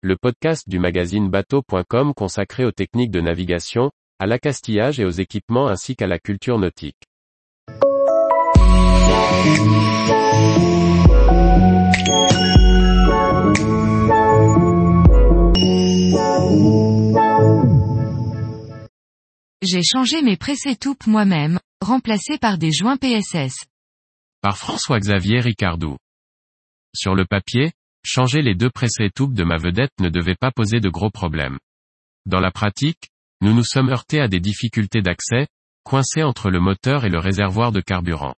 le podcast du magazine bateau.com consacré aux techniques de navigation, à l'accastillage et aux équipements ainsi qu'à la culture nautique. J'ai changé mes pressés-toupes moi-même, remplacés par des joints PSS. Par François-Xavier Ricardou. Sur le papier, changer les deux pressés-toupes de ma vedette ne devait pas poser de gros problèmes. Dans la pratique, nous nous sommes heurtés à des difficultés d'accès, coincés entre le moteur et le réservoir de carburant.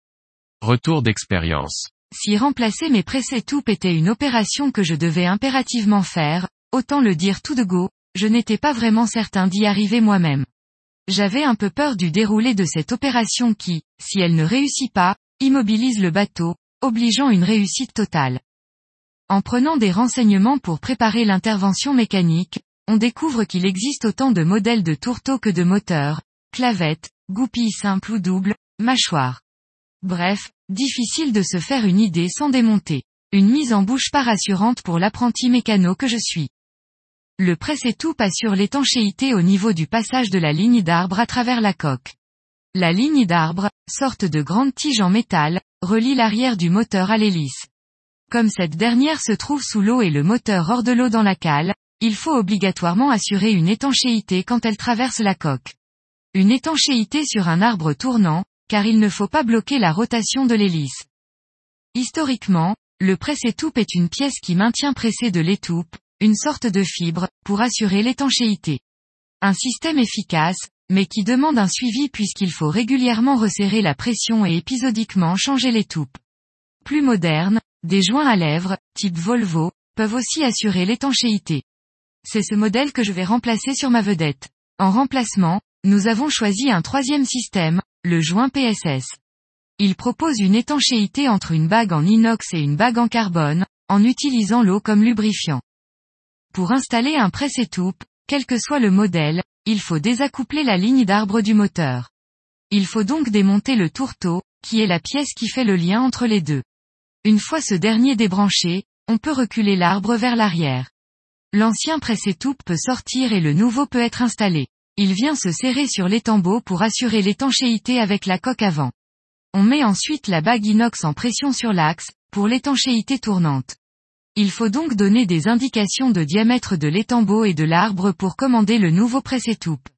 Retour d'expérience. Si remplacer mes pressés-toupes était une opération que je devais impérativement faire, autant le dire tout de go, je n'étais pas vraiment certain d'y arriver moi-même. J'avais un peu peur du déroulé de cette opération qui, si elle ne réussit pas, immobilise le bateau, obligeant une réussite totale. En prenant des renseignements pour préparer l'intervention mécanique, on découvre qu'il existe autant de modèles de tourteaux que de moteurs, clavettes, goupilles simples ou doubles, mâchoires. Bref, difficile de se faire une idée sans démonter. Une mise en bouche pas rassurante pour l'apprenti mécano que je suis. Le presse-étoupe assure l'étanchéité au niveau du passage de la ligne d'arbre à travers la coque. La ligne d'arbre, sorte de grande tige en métal, relie l'arrière du moteur à l'hélice. Comme cette dernière se trouve sous l'eau et le moteur hors de l'eau dans la cale, il faut obligatoirement assurer une étanchéité quand elle traverse la coque. Une étanchéité sur un arbre tournant, car il ne faut pas bloquer la rotation de l'hélice. Historiquement, le presse-étoupe est une pièce qui maintient pressé de l'étoupe, une sorte de fibre, pour assurer l'étanchéité. Un système efficace, mais qui demande un suivi puisqu'il faut régulièrement resserrer la pression et épisodiquement changer les toupes. Plus moderne, des joints à lèvres, type Volvo, peuvent aussi assurer l'étanchéité. C'est ce modèle que je vais remplacer sur ma vedette. En remplacement, nous avons choisi un troisième système, le joint PSS. Il propose une étanchéité entre une bague en inox et une bague en carbone, en utilisant l'eau comme lubrifiant. Pour installer un presse-étoupe, quel que soit le modèle, il faut désaccoupler la ligne d'arbre du moteur. Il faut donc démonter le tourteau, qui est la pièce qui fait le lien entre les deux. Une fois ce dernier débranché, on peut reculer l'arbre vers l'arrière. L'ancien presse-étoupe peut sortir et le nouveau peut être installé. Il vient se serrer sur l'étambot pour assurer l'étanchéité avec la coque avant. On met ensuite la bague inox en pression sur l'axe, pour l'étanchéité tournante. Il faut donc donner des indications de diamètre de l'étambot et de l'arbre pour commander le nouveau presse-étoupe.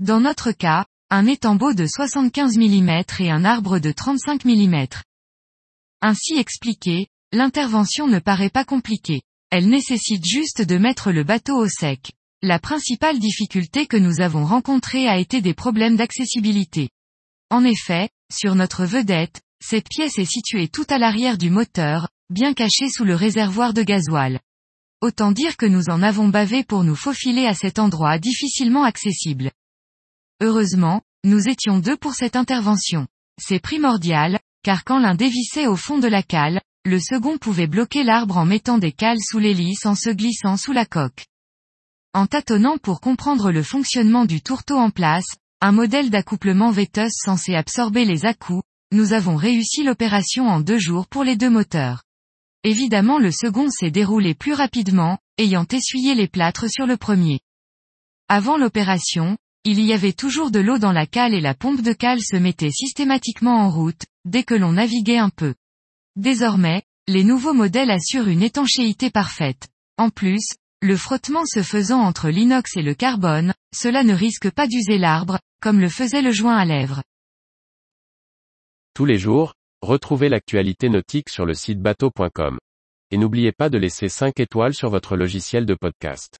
Dans notre cas, un étambot de 75 mm et un arbre de 35 mm. Ainsi expliqué, l'intervention ne paraît pas compliquée. Elle nécessite juste de mettre le bateau au sec. La principale difficulté que nous avons rencontrée a été des problèmes d'accessibilité. En effet, sur notre vedette, cette pièce est située tout à l'arrière du moteur, bien caché sous le réservoir de gasoil. Autant dire que nous en avons bavé pour nous faufiler à cet endroit difficilement accessible. Heureusement, nous étions deux pour cette intervention. C'est primordial, car quand l'un dévissait au fond de la cale, le second pouvait bloquer l'arbre en mettant des cales sous l'hélice en se glissant sous la coque. En tâtonnant pour comprendre le fonctionnement du tourteau en place, un modèle d'accouplement Vetus censé absorber les à-coups, nous avons réussi l'opération en deux jours pour les deux moteurs. Évidemment le second s'est déroulé plus rapidement, ayant essuyé les plâtres sur le premier. Avant l'opération, il y avait toujours de l'eau dans la cale et la pompe de cale se mettait systématiquement en route, dès que l'on naviguait un peu. Désormais, les nouveaux modèles assurent une étanchéité parfaite. En plus, le frottement se faisant entre l'inox et le carbone, cela ne risque pas d'user l'arbre, comme le faisait le joint à lèvres. Tous les jours, Retrouvez l'actualité nautique sur le site bateau.com. Et n'oubliez pas de laisser 5 étoiles sur votre logiciel de podcast.